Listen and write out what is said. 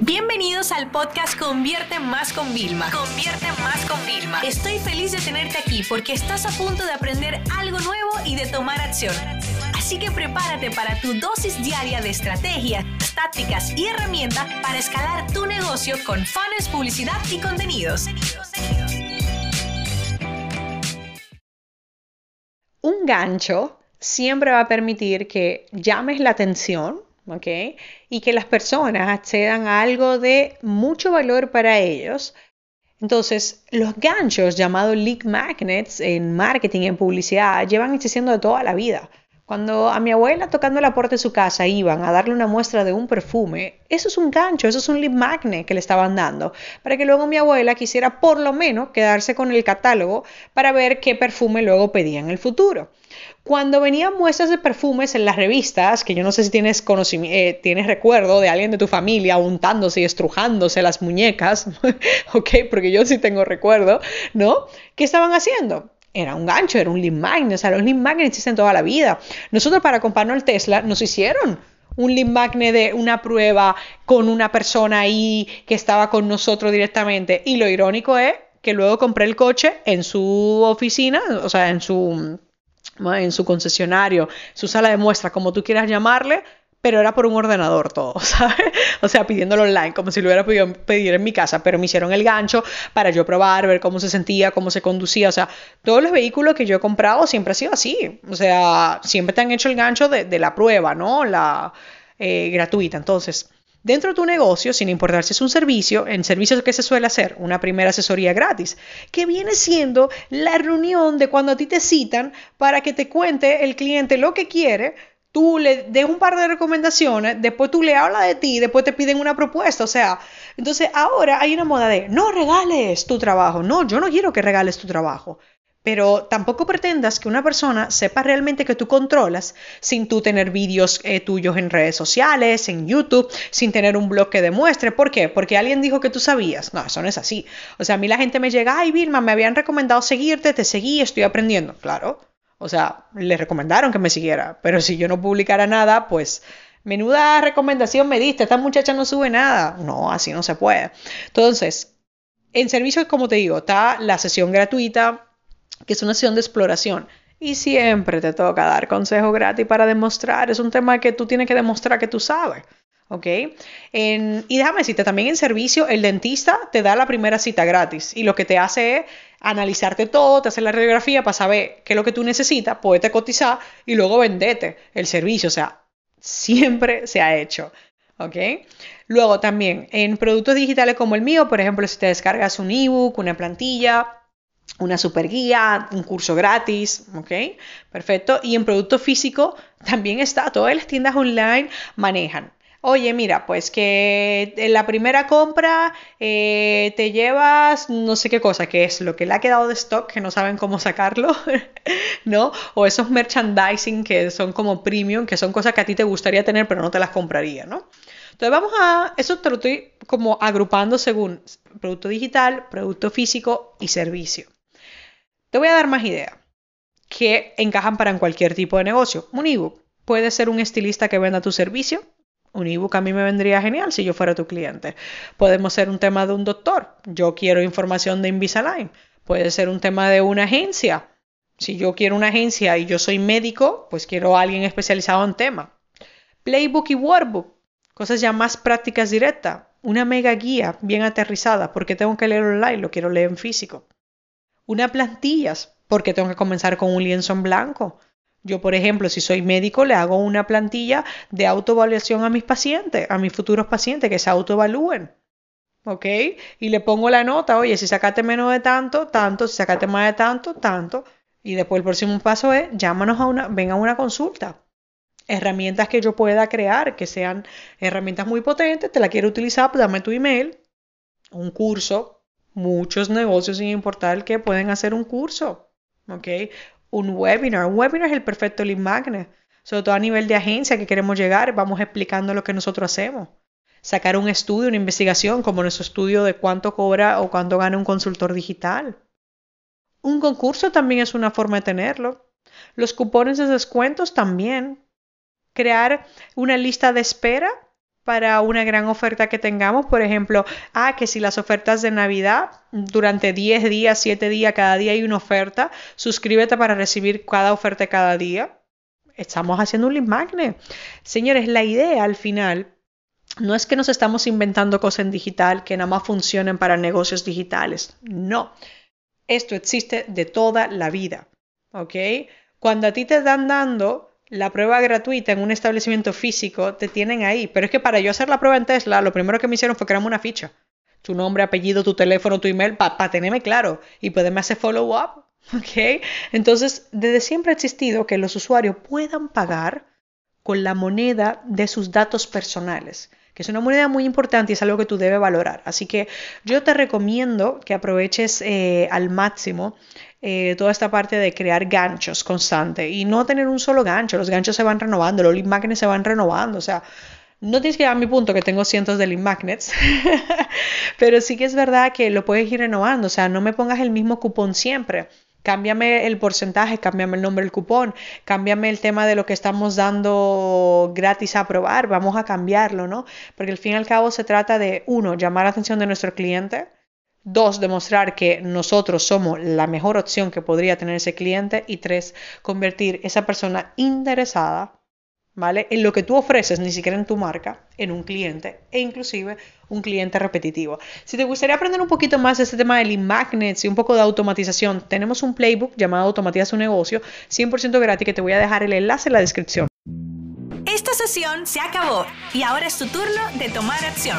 Bienvenidos al podcast Convierte Más con Vilma. Convierte Más con Vilma. Estoy feliz de tenerte aquí porque estás a punto de aprender algo nuevo y de tomar acción. Así que prepárate para tu dosis diaria de estrategias, tácticas y herramientas para escalar tu negocio con fans, publicidad y contenidos. Un gancho siempre va a permitir que llames la atención ¿ok? Y que las personas accedan a algo de mucho valor para ellos. Entonces, los ganchos llamados lead magnets en marketing en publicidad llevan existiendo de toda la vida. Cuando a mi abuela tocando la puerta de su casa iban a darle una muestra de un perfume, eso es un gancho, eso es un lead magnet que le estaban dando, para que luego mi abuela quisiera por lo menos quedarse con el catálogo para ver qué perfume luego pedía en el futuro. Cuando venían muestras de perfumes en las revistas, que yo no sé si tienes, eh, tienes recuerdo de alguien de tu familia untándose y estrujándose las muñecas, ok, porque yo sí tengo recuerdo, ¿no? ¿Qué estaban haciendo? Era un gancho, era un lead magnet. O sea, los lead magnets existen toda la vida. Nosotros para comprarnos el Tesla nos hicieron un lead magnet de una prueba con una persona ahí que estaba con nosotros directamente. Y lo irónico es que luego compré el coche en su oficina, o sea, en su en su concesionario, su sala de muestra, como tú quieras llamarle, pero era por un ordenador todo, ¿sabes? O sea, pidiéndolo online, como si lo hubiera podido pedir en mi casa, pero me hicieron el gancho para yo probar, ver cómo se sentía, cómo se conducía, o sea, todos los vehículos que yo he comprado siempre ha sido así, o sea, siempre te han hecho el gancho de, la prueba, ¿no? La eh, gratuita, entonces... Dentro de tu negocio, sin importar si es un servicio, en servicios que se suele hacer una primera asesoría gratis, que viene siendo la reunión de cuando a ti te citan para que te cuente el cliente lo que quiere, tú le des un par de recomendaciones, después tú le hablas de ti, después te piden una propuesta, o sea, entonces ahora hay una moda de no regales tu trabajo, no, yo no quiero que regales tu trabajo pero tampoco pretendas que una persona sepa realmente que tú controlas sin tú tener vídeos eh, tuyos en redes sociales, en YouTube, sin tener un blog que demuestre. ¿Por qué? Porque alguien dijo que tú sabías. No, eso no es así. O sea, a mí la gente me llega, ay, Vilma, me habían recomendado seguirte, te seguí, estoy aprendiendo. Claro. O sea, le recomendaron que me siguiera, pero si yo no publicara nada, pues menuda recomendación me diste, esta muchacha no sube nada. No, así no se puede. Entonces, en servicios, como te digo, está la sesión gratuita, que es una sesión de exploración. Y siempre te toca dar consejo gratis para demostrar. Es un tema que tú tienes que demostrar que tú sabes. ¿Ok? y déjame decirte, también en servicio, el dentista te da la primera cita gratis y lo que te hace es analizarte todo, te hace la radiografía para saber qué es lo que tú necesitas, poderte cotizar y luego vendete el servicio. O sea, siempre se ha hecho. ¿Ok? Luego también en productos digitales como el mío, por ejemplo, si te descargas un ebook, una plantilla, una super guía, un curso gratis, ¿ok? Perfecto. Y en producto físico también está, todas las tiendas online manejan. Oye, mira, pues que en la primera compra eh, te llevas no sé qué cosa, que es lo que le ha quedado de stock, que no saben cómo sacarlo, ¿no? O esos merchandising que son como premium, que son cosas que a ti te gustaría tener, pero no te las compraría, ¿no? Entonces vamos a, eso te lo estoy como agrupando según producto digital, producto físico y servicio. Te voy a dar más ideas que encajan para cualquier tipo de negocio. Un ebook. Puede ser un estilista que venda tu servicio. Un ebook a mí me vendría genial si yo fuera tu cliente. Podemos ser un tema de un doctor. Yo quiero información de Invisalign. Puede ser un tema de una agencia. Si yo quiero una agencia y yo soy médico, pues quiero a alguien especializado en tema. Playbook y workbook. Cosas ya más prácticas directas. Una mega guía bien aterrizada. porque tengo que leer online? Lo quiero leer en físico una plantillas, porque tengo que comenzar con un lienzo en blanco. Yo, por ejemplo, si soy médico, le hago una plantilla de autoevaluación a mis pacientes, a mis futuros pacientes, que se autoevalúen. ¿Ok? Y le pongo la nota, oye, si sacaste menos de tanto, tanto, si sacaste más de tanto, tanto. Y después el próximo paso es, llámanos a una, ven a una consulta. Herramientas que yo pueda crear, que sean herramientas muy potentes, te la quiero utilizar, pues dame tu email, un curso, muchos negocios, sin importar que pueden hacer un curso, ¿ok? Un webinar. Un webinar es el perfecto lead magnet. Sobre todo a nivel de agencia que queremos llegar, vamos explicando lo que nosotros hacemos. Sacar un estudio, una investigación, como nuestro estudio de cuánto cobra o cuánto gana un consultor digital. Un concurso también es una forma de tenerlo. Los cupones de descuentos también. Crear una lista de espera para una gran oferta que tengamos. Por ejemplo, ah, que si las ofertas de Navidad, durante 10 días, 7 días, cada día hay una oferta, suscríbete para recibir cada oferta cada día. Estamos haciendo un link magnet. Señores, la idea al final no es que nos estamos inventando cosas en digital que nada más funcionen para negocios digitales. No. Esto existe de toda la vida. ¿Ok? Cuando a ti te están dando la prueba gratuita en un establecimiento físico, te tienen ahí. Pero es que para yo hacer la prueba en Tesla, lo primero que me hicieron fue crearme una ficha. Tu nombre, apellido, tu teléfono, tu email, para tenerme claro y poderme hacer follow-up. ¿Ok? Entonces, desde siempre ha existido que los usuarios puedan pagar con la moneda de sus datos personales que es una moneda muy importante y es algo que tú debes valorar. Así que yo te recomiendo que aproveches eh, al máximo eh, toda esta parte de crear ganchos constante y no tener un solo gancho. Los ganchos se van renovando, los lead se van renovando, o sea, no tienes que llegar a mi punto que tengo cientos de lead pero sí que es verdad que lo puedes ir renovando, o sea, no me pongas el mismo cupón siempre. Cámbiame el porcentaje, cámbiame el nombre del cupón, cámbiame el tema de lo que estamos dando gratis a probar, vamos a cambiarlo, ¿no? Porque al fin y al cabo se trata de, uno, llamar la atención de nuestro cliente, dos, demostrar que nosotros somos la mejor opción que podría tener ese cliente y tres, convertir esa persona interesada ¿vale? En lo que tú ofreces, ni siquiera en tu marca, en un cliente e inclusive un cliente repetitivo. Si te gustaría aprender un poquito más de este tema de lead magnets y un poco de automatización, tenemos un playbook llamado Automatiza su negocio, 100% gratis, que te voy a dejar el enlace en la descripción. Esta sesión se acabó y ahora es tu turno de tomar acción.